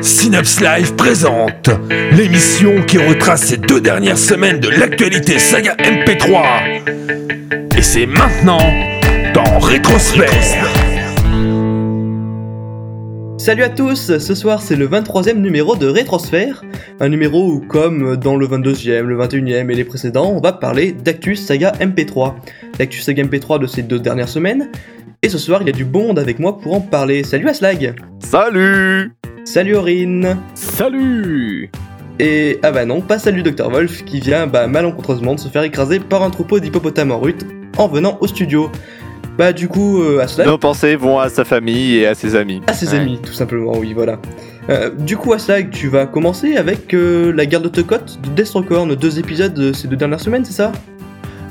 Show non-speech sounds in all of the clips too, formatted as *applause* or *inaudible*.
Synapse Live présente l'émission qui retrace ces deux dernières semaines de l'actualité saga MP3. Et c'est maintenant dans Rétrosphère. Salut à tous, ce soir c'est le 23e numéro de Rétrosphère, un numéro où comme dans le 22e, le 21e et les précédents, on va parler d'Actus Saga MP3. L'Actus Saga MP3 de ces deux dernières semaines, et ce soir il y a du bon monde avec moi pour en parler. Salut Aslag Salut Salut Aurine Salut Et ah bah non, pas salut Dr Wolf qui vient bah, malencontreusement de se faire écraser par un troupeau d'hippopotames en rut en venant au studio. Bah du coup, euh, Aslag... Nos pensées vont à sa famille et à ses amis. À ses Ouais. amis, tout simplement, oui, voilà. Euh, du coup, Aslag, tu vas commencer avec euh, la guerre de Tokot de Destrocorn, deux épisodes ces deux dernières semaines, c'est ça?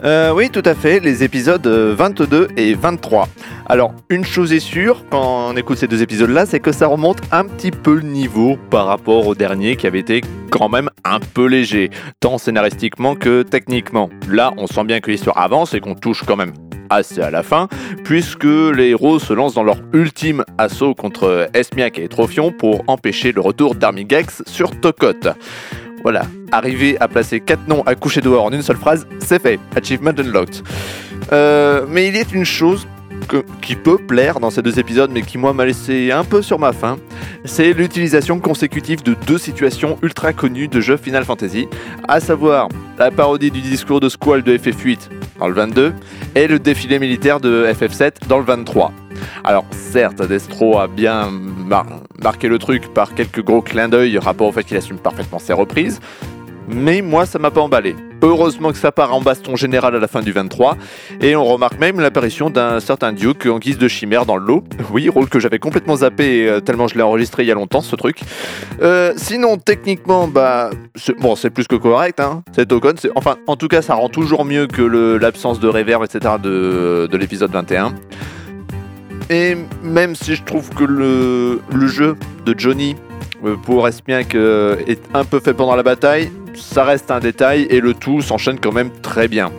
Euh, oui, tout à fait, les épisodes euh, 22 et 23. Alors, une chose est sûre, quand on écoute ces deux épisodes-là, c'est que ça remonte un petit peu le niveau par rapport au dernier qui avait été quand même un peu léger, tant scénaristiquement que techniquement. Là, on sent bien que l'histoire avance et qu'on touche quand même assez à la fin, puisque les héros se lancent dans leur ultime assaut contre Esmiak et Trophion pour empêcher le retour d'Armigex sur Tokot. Voilà, arriver à placer 4 noms à coucher dehors en une seule phrase, c'est fait. Achievement unlocked. Euh, mais il y a une chose qui peut plaire dans ces deux épisodes, mais qui moi m'a laissé un peu sur ma faim, c'est l'utilisation consécutive de deux situations ultra connues de jeux Final Fantasy, à savoir la parodie du discours de Squall de FF8 dans le 22 et le défilé militaire de FF7 dans le 23. Alors certes, Destro a bien mar- marqué le truc par quelques gros clins d'œil rapport au fait qu'il assume parfaitement ses reprises, mais moi ça m'a pas emballé. Heureusement que ça part en baston général à la fin du 23, et on remarque même l'apparition d'un certain Duke en guise de chimère dans le lot. Oui, rôle que j'avais complètement zappé euh, tellement je l'ai enregistré il y a longtemps ce truc. Euh, sinon, techniquement, bah, c'est- plus que correct, hein. Token, c'est, enfin, en tout cas, ça rend toujours mieux que l'absence de reverb, etc. de l'épisode 21. Et même si je trouve que le, jeu de Johnny euh, pour Espiac euh, est un peu fait pendant la bataille, ça reste un détail et le tout s'enchaîne quand même très bien.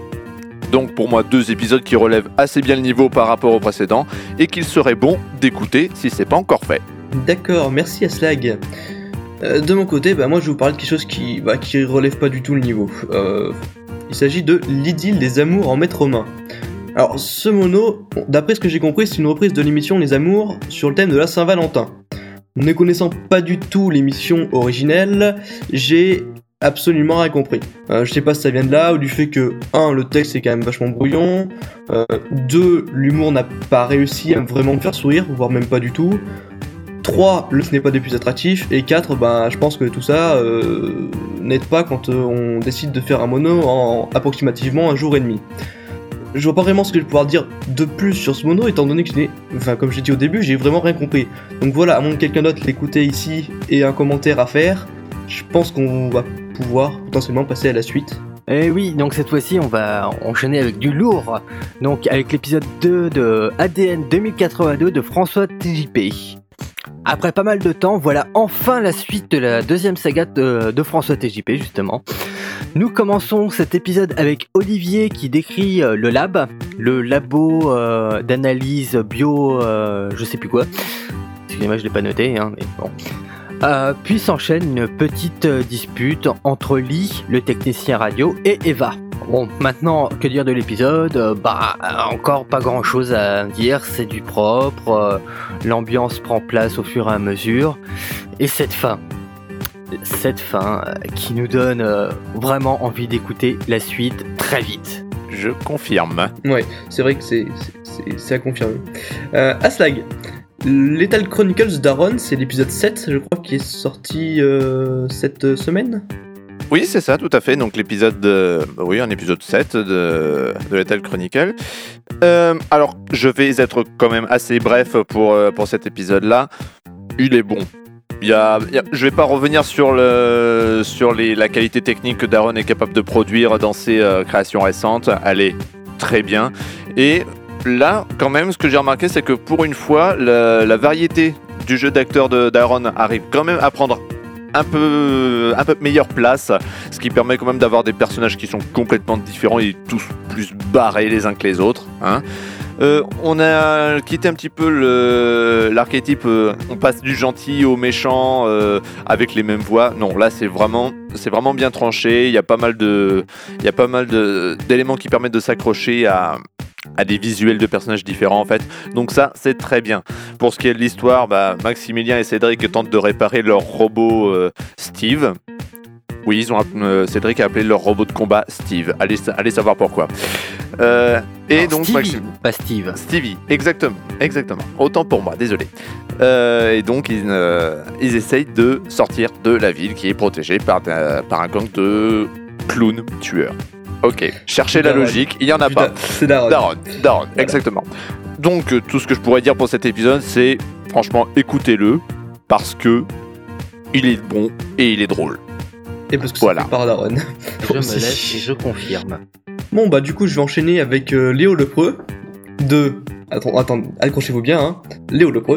Donc pour moi deux épisodes qui relèvent assez bien le niveau par rapport au précédent et qu'il serait bon d'écouter si c'est pas encore fait. D'accord, merci Aslag. Euh, de mon côté, bah, moi je vais vous parler de quelque chose qui, bah, qui relève pas du tout le niveau. Il s'agit de l'idylle des amours en maître main. Alors ce mono, d'après ce que j'ai compris, c'est une reprise de l'émission Les Amours sur le thème de la Saint-Valentin. Ne connaissant pas du tout l'émission originelle, j'ai absolument rien compris. Euh, je sais pas si ça vient de là ou du fait que 1. le texte est quand même vachement brouillon, 2. l'humour n'a pas réussi à vraiment me faire sourire, voire même pas du tout. 3, le ce n'est pas des plus attractifs, et 4, ben, je pense que tout ça euh, n'aide pas quand euh, on décide de faire un mono en approximativement un jour et demi. Je vois pas vraiment ce que je vais pouvoir dire de plus sur ce mono, étant donné que je n'ai, enfin, comme j'ai dit au début, j'ai vraiment rien compris. Donc voilà, à moins que quelqu'un d'autre l'écouter ici et un commentaire à faire, je pense qu'on va pouvoir potentiellement passer à la suite. Et oui, donc cette fois-ci, on va enchaîner avec du lourd. Donc avec l'épisode 2 de ADN 2082 de François TJP. Après pas mal de temps, voilà enfin la suite de la deuxième saga de François TJP, justement. Nous commençons cet épisode avec Olivier qui décrit euh, le lab, le labo euh, d'analyse bio, euh, je sais plus quoi. Excusez-moi, je l'ai pas noté, hein, mais bon. Puis s'enchaîne une petite dispute entre Lee, le technicien radio, et Eva. Bon, maintenant, que dire de l'épisode? Bah, encore pas grand chose à dire, c'est du propre, l'ambiance prend place au fur et à mesure, et cette fin. Cette fin euh, qui nous donne euh, vraiment envie d'écouter la suite très vite. Je confirme. Ouais, c'est vrai que c'est, c'est, c'est- c'est à confirmer. Euh, Aslag, Lethal Chronicles d'Aaron, c'est l'épisode 7, je crois, qui est sorti euh, cette semaine. Oui, c'est ça, tout à fait. Donc l'épisode, de... bah oui, un épisode 7 de, de Lethal Chronicle. Euh, alors, je vais être quand même assez bref pour, pour cet épisode-là. Il est bon. Y a, y a- je vais pas revenir sur, la qualité technique que Daron est capable de produire dans ses euh, créations récentes. Elle est très bien. Et là, quand même, ce que j'ai remarqué, c'est que pour une fois, la, variété du jeu d'acteur de Daron arrive quand même à prendre un peu, un peu meilleure place, ce qui permet quand même d'avoir des personnages qui sont complètement différents et tous plus barrés les uns que les autres. hein. Euh, on a quitté un petit peu l'archétype, euh, on passe du gentil au méchant euh, avec les mêmes voix. Non, là c'est vraiment, c'est vraiment bien tranché. Il y a pas mal d'éléments qui permettent de s'accrocher à, des visuels de personnages différents en fait. Donc ça c'est très bien. Pour ce qui est de l'histoire, bah, Maximilien et Cédric tentent de réparer leur robot Steve. Oui, ils ont euh, Cédric a appelé leur robot de combat Steve. Allez, sa- allez savoir pourquoi. Euh, et donc Stevie, Maxim- pas Steve. Stevie, exactement, exactement. Autant pour moi, désolé. Euh, et donc ils, ils essayent de sortir de la ville qui est protégée par, par un gang de clowns tueurs. Ok, cherchez la logique, il y en a Putain, pas. C'est Daron. Daron, Daron, exactement. Donc tout ce que je pourrais dire pour cet épisode, c'est franchement écoutez-le parce que il est bon et il est drôle. Et parce que Voilà. c'est par. Je me laisse et je confirme. Bon bah du coup je vais enchaîner avec euh, Léo Lepreux de... Attends, attends, accrochez-vous bien, hein. Léo Lepreux.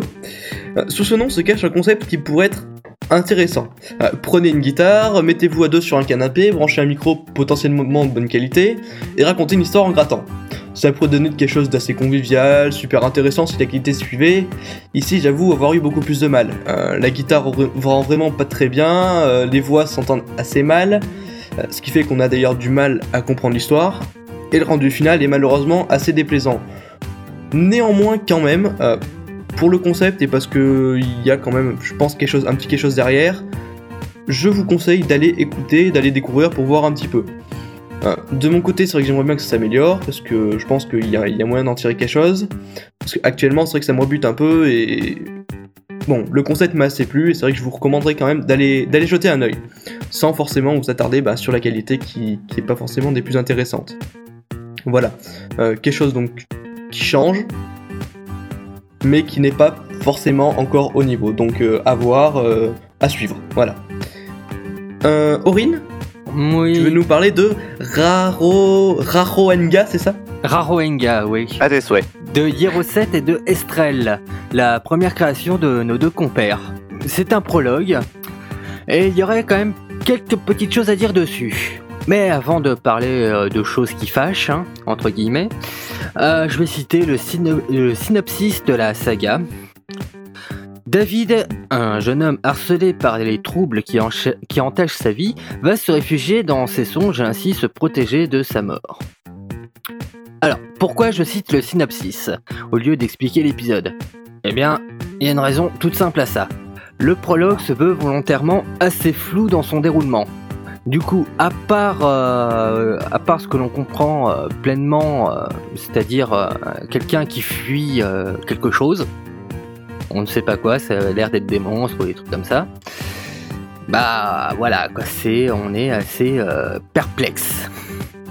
Euh, sous ce nom se cache un concept qui pourrait être intéressant. Euh, prenez une guitare, mettez-vous à deux sur un canapé, branchez un micro potentiellement de bonne qualité et racontez une histoire en grattant. Ça pourrait donner quelque chose d'assez convivial, super intéressant si la qualité suivait. Ici, j'avoue avoir eu beaucoup plus de mal. Euh, la guitare re- rend vraiment pas très bien, euh, les voix s'entendent assez mal, euh, ce qui fait qu'on a d'ailleurs du mal à comprendre l'histoire, et le rendu final est malheureusement assez déplaisant. Néanmoins, quand même, pour le concept et parce que il y a quand même, je pense, quelque chose, un petit quelque chose derrière, je vous conseille d'aller écouter, d'aller découvrir pour voir un petit peu. De mon côté, c'est vrai que j'aimerais bien que ça s'améliore parce que je pense qu'il y, a- moyen d'en tirer quelque chose. Parce qu'actuellement, c'est vrai que ça me rebute un peu et. Bon, le concept m'a assez plu et c'est vrai que je vous recommanderais quand même d'aller d'aller jeter un œil sans forcément vous attarder bah, sur la qualité qui n'est pas forcément des plus intéressantes. Voilà, Euh, quelque chose donc qui change, mais qui n'est pas forcément encore au niveau. Donc euh, à voir, euh, à suivre. Voilà. Euh, Aurine, Oui. tu veux nous parler de Raro Raroenga, c'est ça? Raroenga, oui. À tes souhaits. De Hieroset et de Estrel, la première création de nos deux compères. C'est un prologue, et il y aurait quand même quelques petites choses à dire dessus. Mais avant de parler euh, de choses qui fâchent, hein, entre guillemets, euh, je vais citer le, syno- le synopsis de la saga. David, un jeune homme harcelé par les troubles qui, entachent sa vie, va se réfugier dans ses songes et ainsi se protéger de sa mort. Alors, pourquoi je cite le synopsis au lieu d'expliquer l'épisode? Eh bien, il y a une raison toute simple à ça. Le prologue se veut volontairement assez flou dans son déroulement. Du coup, à part, euh, ce que l'on comprend euh, pleinement, euh, c'est-à-dire quelqu'un qui fuit quelque chose, on ne sait pas quoi, ça a l'air d'être des monstres ou des trucs comme ça. Bah voilà, c'est, on est assez euh, perplexe.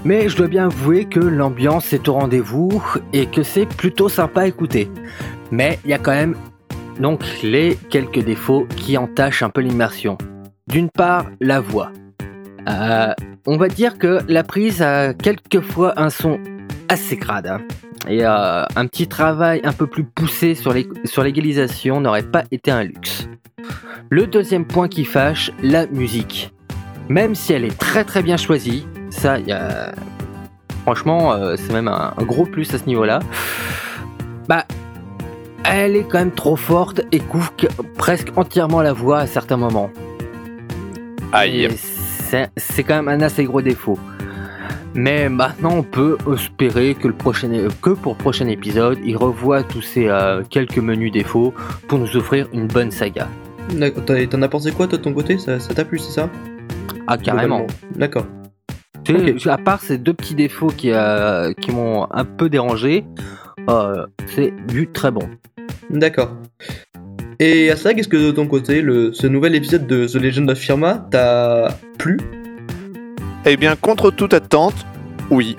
Mais je dois bien avouer que l'ambiance est au rendez-vous et que c'est plutôt sympa à écouter. Mais il y a quand même donc les quelques défauts qui entachent un peu l'immersion. D'une part, la voix. Euh, on va dire que la prise a quelquefois un son assez crade. hein. Et euh, un petit travail un peu plus poussé sur l'égalisation n'aurait pas été un luxe. Le deuxième point qui fâche, la musique. Même si elle est très très bien choisie, ça, y a... franchement, euh, c'est même un, un gros plus à ce niveau-là. Bah, elle est quand même trop forte et couvre que- presque entièrement la voix à certains moments. Aïe. C'est quand même un assez gros défaut. Mais maintenant, on peut espérer que, le prochain, que pour le prochain épisode, il revoit tous ces euh, quelques menus défauts pour nous offrir une bonne saga. T'en as pensé quoi toi de ton côté? Ça t'a plu, c'est ça? Ah, carrément. D'accord. Tu sais, Ok. À part ces deux petits défauts qui, euh, qui m'ont un peu dérangé, euh, c'est du très bon. D'accord. Et à ça, qu'est-ce que de ton côté, le, ce nouvel épisode de The Legend of Firma t'a plu? Eh bien, contre toute attente, oui.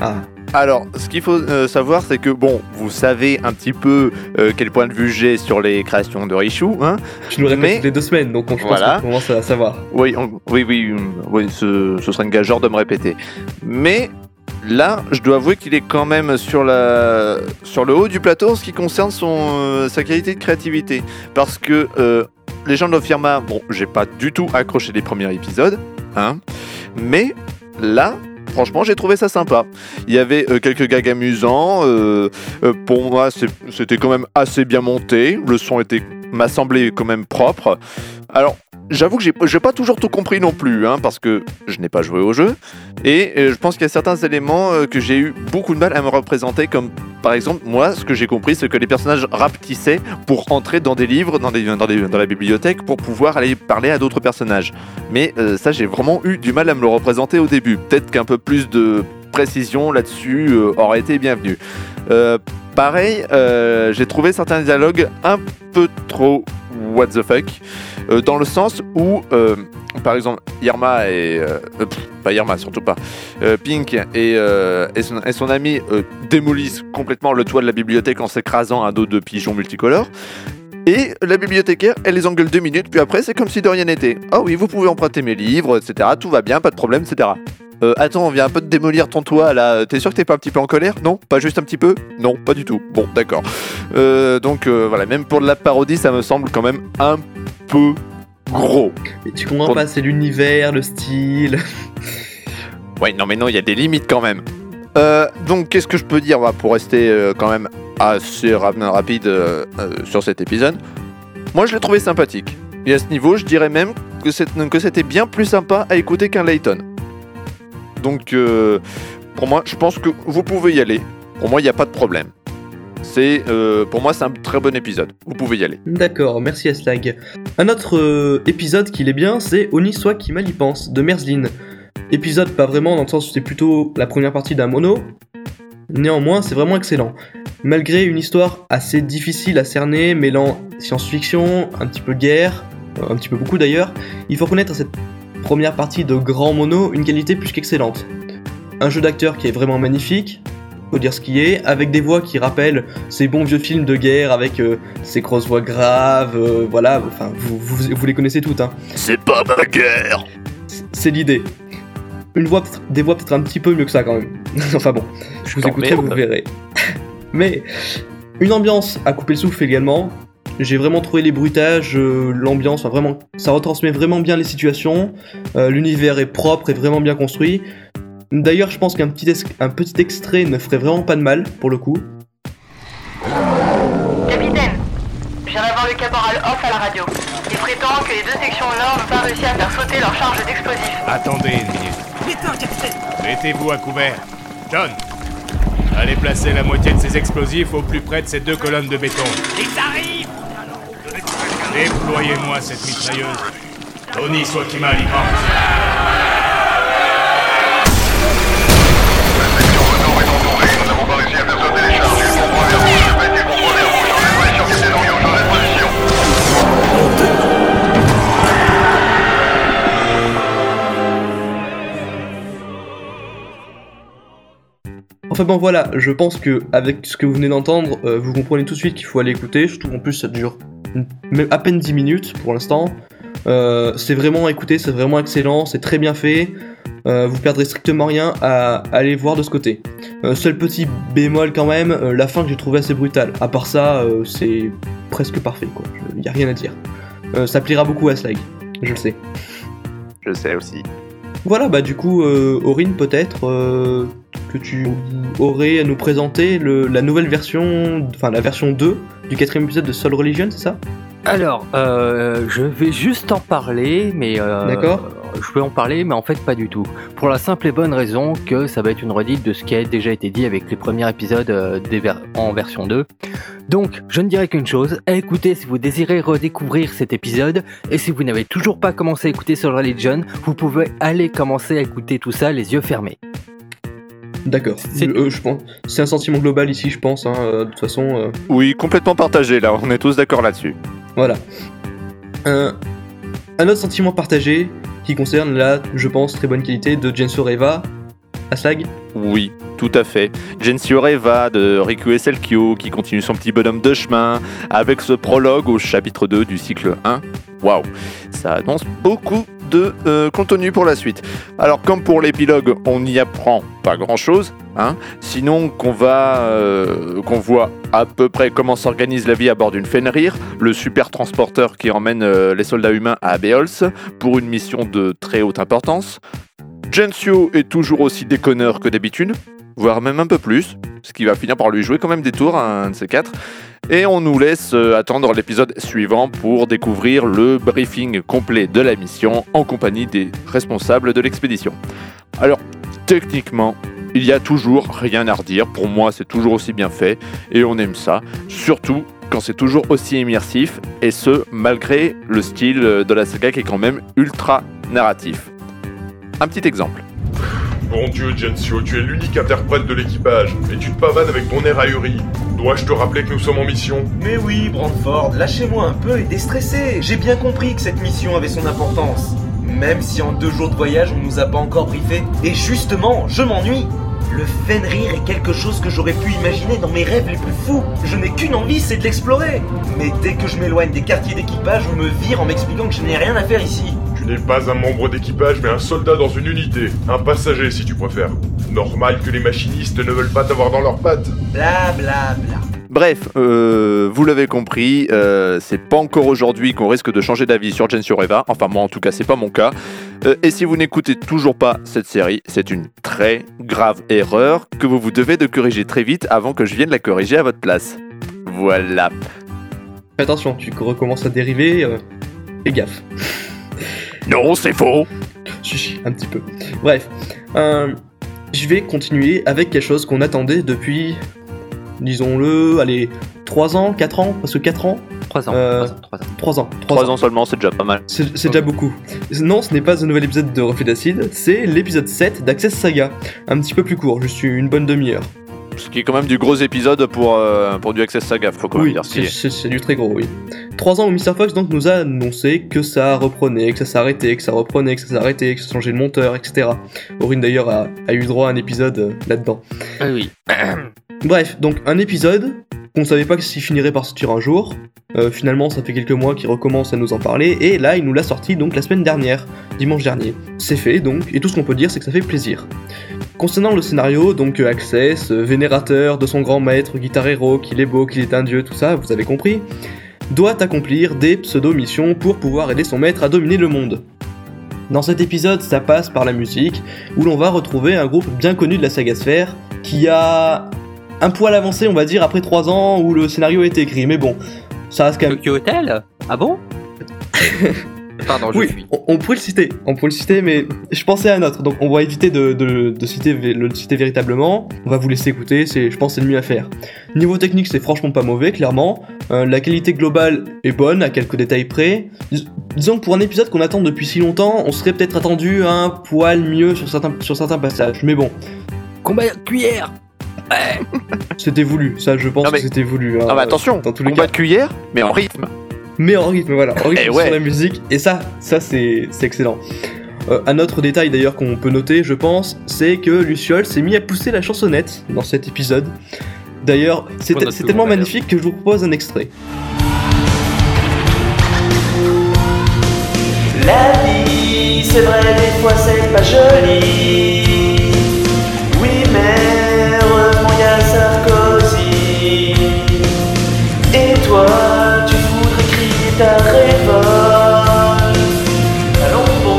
Ah, Alors, ce qu'il faut euh, savoir, c'est que, bon, vous savez un petit peu euh, quel point de vue j'ai sur les créations de Richu, hein tu nous répètes Mais- toutes les deux semaines, donc on, je pense Voilà. qu'on commence à savoir. Oui, on- oui, oui, oui ce, ce serait une gageur de me répéter. Mais là, je dois avouer qu'il est quand même sur, la, sur le haut du plateau en ce qui concerne son, euh, sa qualité de créativité. Parce que euh, Legend of Firma, bon, j'ai pas du tout accroché les premiers épisodes, hein, mais là, franchement, j'ai trouvé ça sympa. Il y avait euh, quelques gags amusants. euh, euh, pour moi, c'était quand même assez bien monté. Le son était m'a semblé quand même propre. Alors, j'avoue que j'ai j'ai pas toujours tout compris non plus, hein, parce que je n'ai pas joué au jeu. Et euh, je pense qu'il y a certains éléments euh, que j'ai eu beaucoup de mal à me représenter, comme par exemple, moi, ce que j'ai compris, c'est que les personnages rapetissaient pour entrer dans des livres, dans, la bibliothèque, pour pouvoir aller parler à d'autres personnages. Mais euh, ça, j'ai vraiment eu du mal à me le représenter au début. Peut-être qu'un peu plus de précision là-dessus aurait été bienvenue. Pareil, j'ai trouvé certains dialogues un peu trop what the fuck, euh, dans le sens où, euh, par exemple, Irma et... euh, pas Irma, surtout pas. Pink et, et, son, ami démolissent complètement le toit de la bibliothèque en s'écrasant un dos de pigeons multicolores. Et la bibliothécaire, elle les engueule deux minutes, puis après, c'est comme si de rien n'était. Ah oui, vous pouvez emprunter mes livres, etc. Tout va bien, pas de problème, etc. Euh, attends, on vient un peu de démolir ton toit là. T'es sûr que t'es pas un petit peu en colère? Non? Pas juste un petit peu? Non, pas du tout. Bon, d'accord. Euh, donc euh, voilà, même pour de la parodie, ça me semble quand même un peu gros. Mais tu comprends Pour- pas, c'est l'univers, le style. *laughs* Ouais, non, mais non, il y a des limites quand même. Euh, donc, qu'est-ce que je peux dire bah, pour rester euh, quand même assez ra- rapide euh, euh, sur cet épisode? Moi, je l'ai trouvé sympathique. Et à ce niveau, je dirais même que c'est- que c'était bien plus sympa à écouter qu'un Layton. Donc, euh, pour moi, je pense que vous pouvez y aller. Pour moi, il n'y a pas de problème. Euh, pour moi, c'est un très bon épisode. Vous pouvez y aller. D'accord, merci Aslag. Un autre euh, épisode qui l'est bien, c'est Oniswa qui mal y pense, de Merzlin. Épisode pas vraiment, dans le sens où c'est plutôt la première partie d'un mono. Néanmoins, c'est vraiment excellent. Malgré une histoire assez difficile à cerner, mêlant science-fiction, un petit peu guerre, un petit peu beaucoup d'ailleurs, il faut reconnaître à cette première partie de grand mono une qualité plus qu'excellente. Un jeu d'acteur qui est vraiment magnifique, faut dire ce qui est, avec des voix qui rappellent ces bons vieux films de guerre avec euh, ces grosses voix graves, euh, voilà, enfin, vous, vous, vous les connaissez toutes, hein. C'est pas ma guerre C'est l'idée. Une voix, des voix peut-être un petit peu mieux que ça quand même. *laughs* enfin bon, je vous écouterai, vous verrez. Mais une ambiance à couper le souffle également. J'ai vraiment trouvé les bruitages, euh, l'ambiance, enfin vraiment, ça retransmet vraiment bien les situations. Euh, L'univers est propre et vraiment bien construit. D'ailleurs, je pense qu'un petit, un petit extrait ne ferait vraiment pas de mal pour le coup. Capitaine, je viens d'avoir le caporal off à la radio. Il prétend que les deux sections nord n'ont pas réussi à faire sauter leur charge d'explosifs. Attendez une minute. Mettez-vous à couvert. John Allez placer la moitié de ces explosifs au plus près de ces deux colonnes de béton. Ils arrivent Déployez-moi cette mitrailleuse. Tony Swakima y. Enfin bon voilà, je pense que avec ce que vous venez d'entendre, euh, vous comprenez tout de suite qu'il faut aller écouter, surtout en plus ça dure même à peine 10 minutes pour l'instant. Euh, c'est vraiment à écouter, c'est vraiment excellent, c'est très bien fait. Euh, vous perdrez strictement rien à, à aller voir de ce côté. Euh, seul petit bémol quand même, la fin que j'ai trouvé assez brutale. À part ça, c'est presque parfait quoi, il y a rien à dire. Ça plaira beaucoup à Slag, je le sais. Je sais aussi. Voilà, bah du coup, Aurine, peut-être que tu aurais à nous présenter le- la nouvelle version, enfin la version 2 du quatrième épisode de Soul Religion, c'est ça? Alors, euh, je vais juste en parler, mais euh, D'accord. je vais en parler, mais en fait pas du tout. Pour la simple et bonne raison que ça va être une redite de ce qui a déjà été dit avec les premiers épisodes euh, des ver- en version 2. Donc, je ne dirai qu'une chose, à écouter si vous désirez redécouvrir cet épisode, et si vous n'avez toujours pas commencé à écouter Soul Religion, vous pouvez aller commencer à écouter tout ça les yeux fermés. D'accord. C'est- Euh, je pense. C'est un sentiment global ici, je pense. hein, euh, de toute façon, euh, Oui, complètement partagé là, on est tous d'accord là-dessus. voilà. Un, un autre sentiment partagé qui concerne la, je pense, très bonne qualité de Jenso Reva. Aslag Oui, tout à fait. Gensio Reva de Riku Eselkyo qui continue son petit bonhomme de chemin avec ce prologue au chapitre 2 du cycle 1. Waouh, ça annonce beaucoup euh, contenu pour la suite. Alors comme pour l'épilogue, on n'y apprend pas grand-chose, hein, sinon qu'on va euh, qu'on voit à peu près comment s'organise la vie à bord d'une Fenrir, le super transporteur qui emmène euh, les soldats humains à Beols pour une mission de très haute importance. Gensio est toujours aussi déconneur que d'habitude, voire même un peu plus, ce qui va finir par lui jouer quand même des tours, un de ces quatre. Et on nous laisse euh, attendre l'épisode suivant pour découvrir le briefing complet de la mission en compagnie des responsables de l'expédition. Alors, techniquement, il y a toujours rien à redire. Pour moi, c'est toujours aussi bien fait et on aime ça. Surtout quand c'est toujours aussi immersif et ce, malgré le style de la saga qui est quand même ultra narratif. Un petit exemple. Bon Dieu, Gensio, tu es l'unique interprète de l'équipage, et tu te pavanes avec ton air ahuri. Dois-je te rappeler que nous sommes en mission? Mais oui, Brandford, lâchez-moi un peu et déstressez. J'ai bien compris que cette mission avait son importance. Même si en deux jours de voyage on nous a pas encore briefé. Et justement, je m'ennuie. Le Fenrir est quelque chose que j'aurais pu imaginer dans mes rêves les plus fous. Je n'ai qu'une envie, c'est de l'explorer. Mais dès que je m'éloigne des quartiers d'équipage, on me vire en m'expliquant que je n'ai rien à faire ici. Tu n'es pas un membre d'équipage, mais un soldat dans une unité. Un passager, si tu préfères. Normal que les machinistes ne veulent pas t'avoir dans leurs pattes. Bla bla bla. Bref, euh, vous l'avez compris, euh, c'est pas encore aujourd'hui qu'on risque de changer d'avis sur Gensio Reva. Enfin, moi en tout cas, c'est pas mon cas. Euh, et si vous n'écoutez toujours pas cette série, c'est une très grave erreur que vous vous devez de corriger très vite avant que je vienne la corriger à votre place. Voilà. Attention, tu recommences à dériver. euh, Fais gaffe. Non, c'est faux. Chichi, un petit peu. Bref, euh, je vais continuer avec quelque chose qu'on attendait depuis, disons-le, allez, 3 ans, 4 ans, parce que 4 ans, 3 ans. Euh, 3 ans, 3 ans, 3 ans seulement, c'est déjà pas mal. C'est c'est déjà beaucoup. Non, ce n'est pas un nouvel épisode de Reflet d'acide, c'est l'épisode 7 d'Access Saga. Un petit peu plus court, juste une bonne demi-heure. Ce qui est quand même du gros épisode pour, euh, pour du Access Saga, faut quand même Oui, dire. c'est- du très gros, oui. Trois ans où Mr. Fox donc nous a annoncé que ça reprenait, que ça s'arrêtait, que ça reprenait, que ça s'arrêtait, que ça changeait de monteur, etc. Aurine d'ailleurs a, a eu droit à un épisode euh, là-dedans. Ah oui. Bref, donc un épisode qu'on savait pas s'il finirait par sortir un jour. Euh, finalement, ça fait quelques mois qu'il recommence à nous en parler, et là, il nous l'a sorti donc la semaine dernière, dimanche dernier. C'est fait donc, et tout ce qu'on peut dire, c'est que ça fait plaisir. Concernant le scénario, donc euh, Access, euh, vénérateur de son grand maître, guitar héros, qu'il est beau, qu'il est un dieu, tout ça, vous avez compris, doit accomplir des pseudo-missions pour pouvoir aider son maître à dominer le monde. Dans cet épisode, ça passe par la musique, où l'on va retrouver un groupe bien connu de la saga Sphère, qui a un poil avancé, on va dire, après 3 ans où le scénario a été écrit, mais bon, ça reste quand même... Tokyo Hotel Ah bon *laughs* Pardon, je Oui, suis. on, on pourrait le citer, on pourrait le citer, mais je pensais à un autre, donc on va éviter de, de- de citer, le citer véritablement. On va vous laisser écouter, c'est, je pense que c'est le mieux à faire. Niveau technique, c'est franchement pas mauvais, clairement. Euh, la qualité globale est bonne, à quelques détails près. Dis- disons que pour un épisode qu'on attend depuis si longtemps, on serait peut-être attendu un poil mieux sur certains, sur certains passages. Mais bon, Combat cuillère c'était voulu, ça je pense Non, mais- que c'était voulu. hein, Ah bah attention, dans tous les combat cas. de cuillère, mais en rythme. mais en rythme, voilà, en rythme Eh ouais. sur la musique, et ça, ça c'est c'est excellent. Euh, un autre détail d'ailleurs qu'on peut noter, je pense, c'est que Luciole s'est mis à pousser la chansonnette dans cet épisode. D'ailleurs, c'est tellement magnifique que je vous propose un extrait. La vie, c'est vrai, des fois c'est pas joli. Tu voudrais crier ta révolte. Allons bon,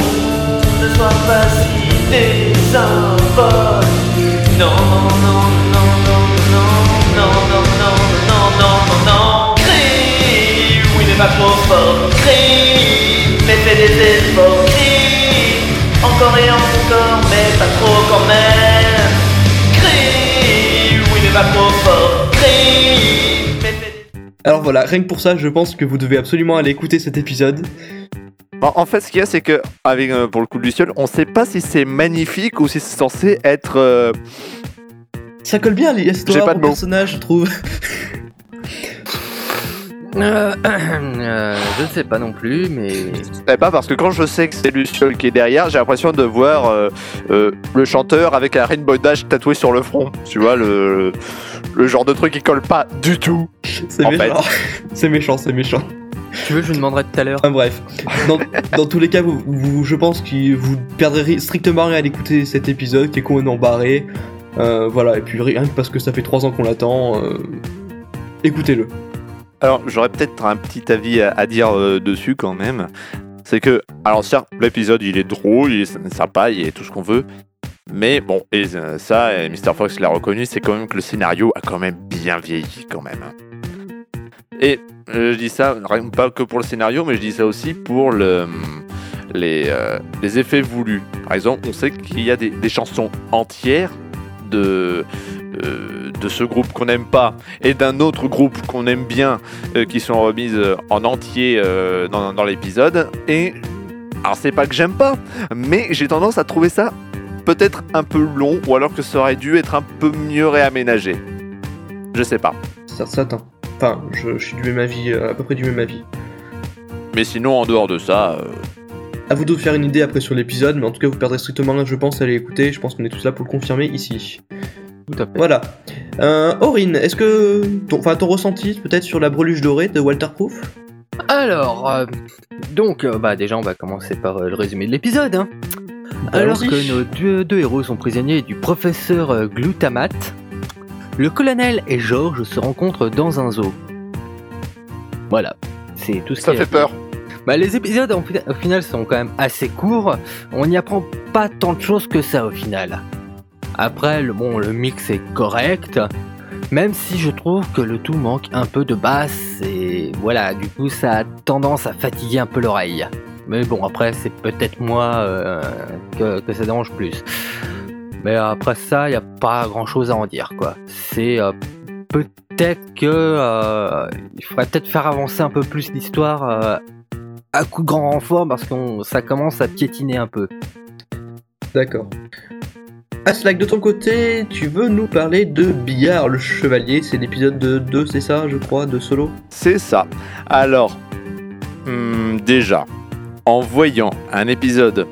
ne sois pas si désinvolte. Non, non, non, non, non, non, non, non, non, non, non, non. Crie, oui, mais pas trop fort. Crie, mais fais des efforts. Crie, encore et encore, mais pas trop quand même. Alors voilà, rien que pour ça, je pense que vous devez absolument aller écouter cet épisode. En, en fait, ce qu'il y a, c'est que, avec, euh, pour le coup de Luciole, on sait pas si c'est magnifique ou si c'est censé être. euh, Ça colle bien J'ai l'histoire pas au de mots. personnage, je trouve. *laughs* euh, *clears throat* euh, Je ne sais pas non plus, mais. Je sais pas parce que quand je sais que c'est Luciole qui est derrière, j'ai l'impression de voir euh, euh, le chanteur avec un Rainbow Dash tatoué sur le front. Tu vois, le, le genre de truc qui colle pas du tout. C'est En méchant. *laughs* c'est méchant, c'est méchant. Tu veux, je lui demanderai tout à l'heure. Enfin bref, dans, dans tous les cas, vous, vous- je pense que vous perdrez ri- strictement rien à écouter cet épisode qui est complètement barré. Euh, voilà, et puis rien que parce que ça fait 3 ans qu'on l'attend, euh, écoutez-le. Alors, j'aurais peut-être un petit avis à, dire euh, dessus quand même. c'est que, alors certes, l'épisode il est drôle, il est sympa, il est tout ce qu'on veut, mais bon, et euh, ça, et Mr. Fox l'a reconnu, c'est quand même que le scénario a quand même bien vieilli quand même. Et euh, je dis ça, pas que pour le scénario, mais je dis ça aussi pour le, les, les effets voulus. Par exemple, on sait qu'il y a des chansons entières de, euh, de ce groupe qu'on n'aime pas et d'un autre groupe qu'on aime bien euh, qui sont remises euh, en entier euh, dans, dans l'épisode. Et alors, c'est pas que j'aime pas, mais j'ai tendance à trouver ça peut-être un peu long ou alors que ça aurait dû être un peu mieux réaménagé. Je sais pas. Ça, ça. Enfin, je, je suis du même avis, à peu près du même avis. Mais sinon, en dehors de ça, À vous de vous faire une idée après sur l'épisode, mais en tout cas, vous perdrez strictement rien, je pense, à l'écouter. Je pense qu'on est tous là pour le confirmer ici. Tout à fait. Voilà. Euh, Aurine, est-ce que. Ton, enfin, ton ressenti peut-être sur la breluche dorée de Walter Proof? Alors, euh, donc, euh, bah déjà, on va commencer par euh, le résumé de l'épisode. hein. Alors que nos deux, deux héros sont prisonniers du professeur euh, Glutamate, le colonel et George se rencontrent dans un zoo. Voilà, c'est tout ce ça qu'il y a fait peur. Bah, les épisodes au final sont quand même assez courts. On n'y apprend pas tant de choses que ça au final. Après, le, bon, le mix est correct. Même si je trouve que le tout manque un peu de basse et voilà, du coup ça a tendance à fatiguer un peu l'oreille. Mais bon, après c'est peut-être moi euh, que, ça dérange plus. Mais après ça, il n'y a pas grand chose à en dire quoi. C'est euh, peut-être que euh, il faudrait peut-être faire avancer un peu plus l'histoire à coup de grand renfort parce que ça commence à piétiner un peu. D'accord. Aslak, de ton côté, tu veux nous parler de Billard le Chevalier C'est l'épisode de 2, c'est ça, je crois, de Solo? C'est ça. Alors, hmm, déjà, en voyant un épisode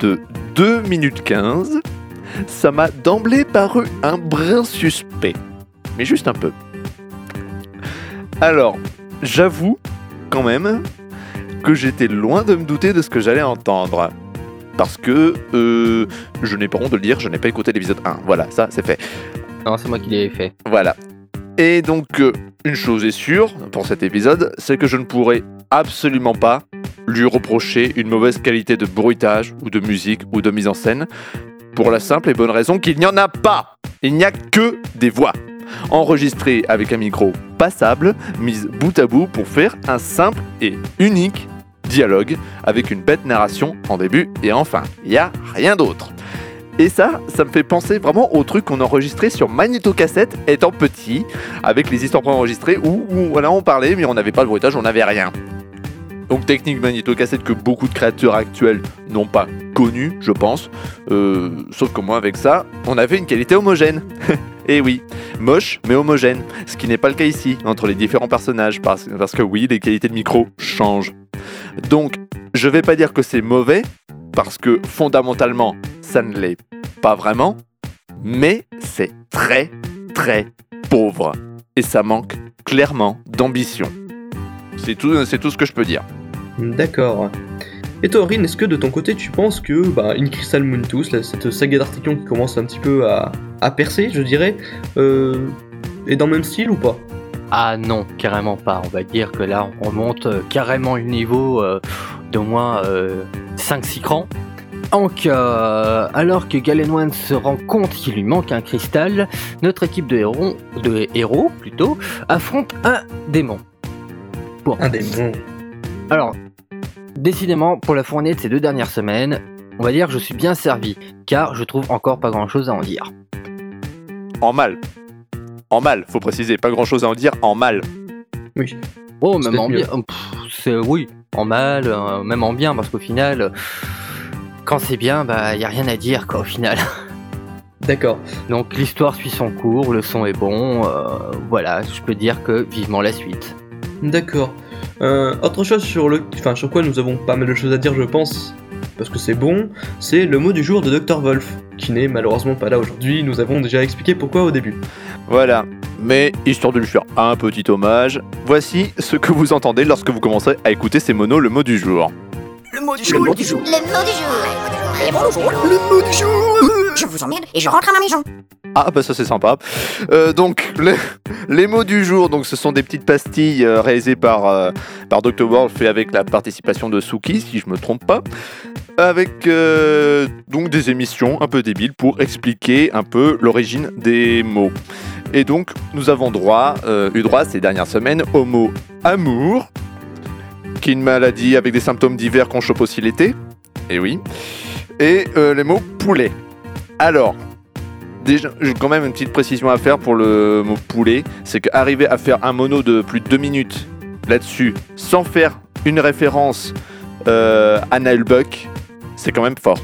de 2 minutes 15, ça m'a d'emblée paru un brin suspect. Mais juste un peu. Alors, j'avoue quand même que j'étais loin de me douter de ce que j'allais entendre. Parce que euh, je n'ai pas honte de le dire, je n'ai pas écouté l'épisode 1. Voilà, ça c'est fait. Non, c'est moi qui l'ai fait. Voilà. Et donc, euh, une chose est sûre pour cet épisode, c'est que je ne pourrai absolument pas lui reprocher une mauvaise qualité de bruitage ou de musique ou de mise en scène, pour la simple et bonne raison qu'il n'y en a pas. Il n'y a que des voix, enregistrées avec un micro passable, mises bout à bout pour faire un simple et unique dialogue avec une bête narration en début et en fin. Il a rien d'autre. Et ça, ça me fait penser vraiment au truc qu'on enregistrait sur magnétocassette étant petit, avec les histoires préenregistrées où, où, on parlait, mais on n'avait pas le bruitage, on n'avait rien. Donc technique magnétocassette que beaucoup de créateurs actuels n'ont pas connue, je pense. Euh, sauf que moi, avec ça, on avait une qualité homogène. *laughs* Et oui, moche mais homogène. Ce qui n'est pas le cas ici, entre les différents personnages, parce, que oui, les qualités de micro changent. Donc, je vais pas dire que c'est mauvais, parce que fondamentalement, ça ne l'est pas vraiment, mais c'est très, très pauvre. Et ça manque clairement d'ambition. C'est tout ce que je peux dire. D'accord. Et toi, Aurine, est-ce que de ton côté, tu penses que bah, In Crystal Moon là, cette saga d'Articulon qui commence un petit peu à, à percer, je dirais, euh, est dans le même style ou pas? Ah non, carrément pas. On va dire que là, on monte euh, carrément le niveau euh, d'au moins 5-6 crans. Donc, euh, alors que Galen One se rend compte qu'il lui manque un cristal, notre équipe de héros, de héros plutôt, affronte un démon. Bon, Un démon. alors, décidément, pour la fournée de ces deux dernières semaines, on va dire que je suis bien servi, car je trouve encore pas grand chose à en dire. En mal. En mal, faut préciser, pas grand chose à en dire, en mal. Oui. Oh, même en bien. pff, C'est oui, en mal, euh, même en bien, parce qu'au final, euh, quand c'est bien, bah y a rien à dire quoi au final. *laughs* D'accord. Donc l'histoire suit son cours, le son est bon, euh, voilà, je peux dire que vivement la suite. D'accord. Euh, autre chose sur le, enfin sur quoi nous avons pas mal de choses à dire, je pense, parce que c'est bon, c'est le mot du jour de Dr Wolf, qui n'est malheureusement pas là aujourd'hui. Nous avons déjà expliqué pourquoi au début. Voilà. Mais histoire de lui faire un petit hommage, voici ce que vous entendez lorsque vous commencerez à écouter ces monos, le mot du jour. Le mot du jour. Le mot du jour. Le mot du jour. Je vous emmerde et je rentre à ma maison. Ah bah ça c'est sympa. Euh, donc les, mots du jour, donc ce sont des petites pastilles euh, réalisées par euh, Dr World, fait avec la participation de Suki, si je me trompe pas, avec euh, donc des émissions un peu débiles pour expliquer un peu l'origine des mots. Et donc nous avons droit, euh, eu droit ces dernières semaines au mot amour, qui est une maladie avec des symptômes divers qu'on chope aussi l'été. Et oui. Et euh, les mots poulet. Alors, déjà, j'ai quand même une petite précision à faire pour le mot poulet, c'est qu'arriver à faire un mono de plus de deux minutes là-dessus, sans faire une référence euh, à Nail Buck, c'est quand même fort.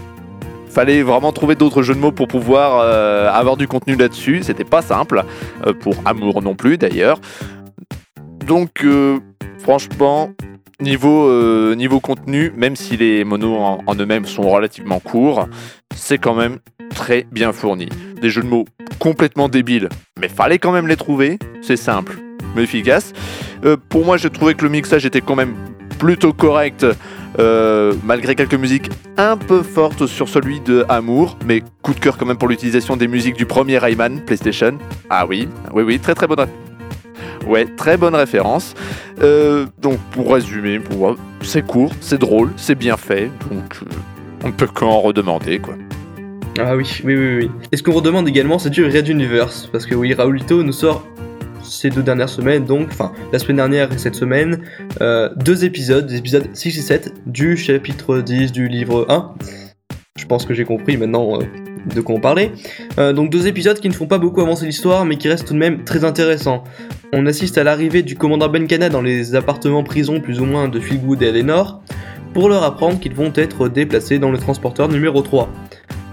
Fallait vraiment trouver d'autres jeux de mots pour pouvoir euh, avoir du contenu là-dessus. C'était pas simple, euh, pour amour non plus d'ailleurs. Donc, franchement, niveau, euh, niveau contenu, même si les monos en, en eux-mêmes sont relativement courts, c'est quand même très bien fourni. Des jeux de mots complètement débiles, mais fallait quand même les trouver. C'est simple, mais efficace. Euh, pour moi, j'ai trouvé que le mixage était quand même plutôt correct, euh, malgré quelques musiques un peu fortes sur celui de Amour, mais coup de cœur quand même pour l'utilisation des musiques du premier Rayman PlayStation. Ah oui, oui, oui, très très bonne. Ouais, très bonne référence. Euh, donc pour résumer, c'est court, c'est drôle, c'est bien fait, donc euh, on ne peut qu'en redemander quoi. Ah oui, oui, oui, oui. Et ce qu'on redemande également, c'est du Red Universe? Parce que oui, Raulito nous sort ces deux dernières semaines, donc, enfin, la semaine dernière et cette semaine, euh, deux épisodes, des épisodes 6 et 7 du chapitre 10 du livre 1. Je pense que j'ai compris maintenant euh, de quoi on parlait. Euh, donc deux épisodes qui ne font pas beaucoup avancer l'histoire, mais qui restent tout de même très intéressants. On assiste à l'arrivée du commandant Benkana dans les appartements prisons plus ou moins de Philgood et Eleanor, pour leur apprendre qu'ils vont être déplacés dans le transporteur numéro 3.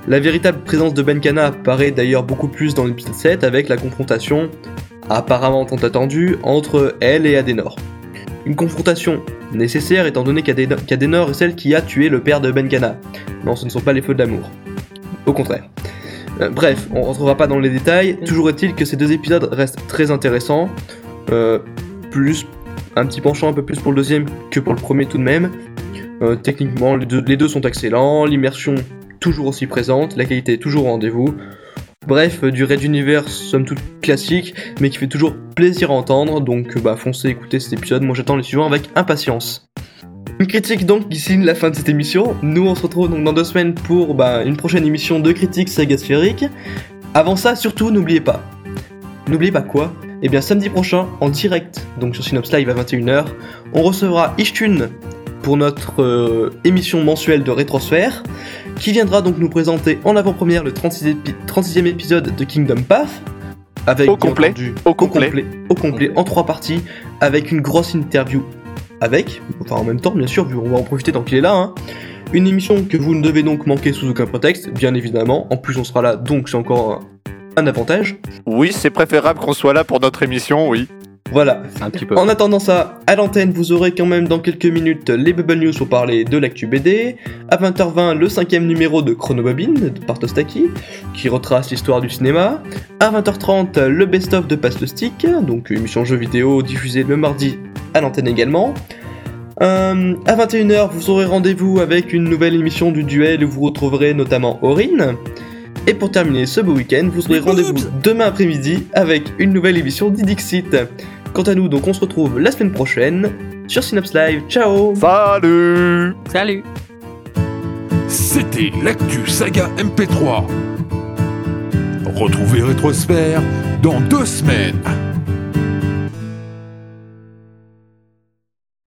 La véritable présence de Benkana apparaît d'ailleurs beaucoup plus dans l'épisode 7 avec la confrontation, apparemment tant attendue, entre elle et Adenor. Une confrontation nécessaire étant donné qu'Aden- qu'Adenor est celle qui a tué le père de Benkana. Non, ce ne sont pas les feux de l'amour. Au contraire. Euh, bref, on rentrera pas dans les détails, toujours est-il que ces deux épisodes restent très intéressants. Euh, plus, un petit penchant un peu plus pour le deuxième que pour le premier tout de même. Euh, techniquement, les deux, les deux sont excellents, l'immersion toujours aussi présente, la qualité est toujours au rendez-vous. Bref, euh, du Red Universe, somme toute classique, mais qui fait toujours plaisir à entendre, donc euh, bah foncez écouter cet épisode, moi j'attends les suivants avec impatience. Une critique donc qui signe la fin de cette émission, nous on se retrouve donc dans deux semaines pour bah, une prochaine émission de critique saga sphérique. Avant ça, surtout, n'oubliez pas. N'oubliez pas quoi? Eh bien samedi prochain, en direct, donc sur Synops Live à 21h, on recevra Ishtun pour notre euh, émission mensuelle de Rétrosphère, qui viendra donc nous présenter en avant-première le 36 épi- 36e épisode de Kingdom Path, avec Au complet. entendu, Au au complet. complet, au complet, en trois parties, avec une grosse interview avec, enfin en même temps bien sûr, vu on va en profiter tant qu'il est là, hein. une émission que vous ne devez donc manquer sous aucun prétexte, bien évidemment, en plus on sera là, donc c'est encore un, un avantage. Oui, c'est préférable qu'on soit là pour notre émission, oui. Voilà, Un petit peu. en attendant ça, à l'antenne, vous aurez quand même dans quelques minutes les Bubble News pour parler de l'actu BD. À 20h20, le cinquième numéro de Chronobobine de Partostaki, qui retrace l'histoire du cinéma. À 20h30, le best-of de Stick, donc émission jeux vidéo diffusée le mardi à l'antenne également. Euh, à 21h, vous aurez rendez-vous avec une nouvelle émission du duel où vous retrouverez notamment Aurine. Et pour terminer ce beau week-end, vous aurez rendez-vous demain après-midi avec une nouvelle émission d'Idixit. Quant à nous, donc on se retrouve la semaine prochaine sur Synops Live. Ciao Salut Salut C'était l'actu saga MP3. Retrouvez Rétrosphère dans deux semaines.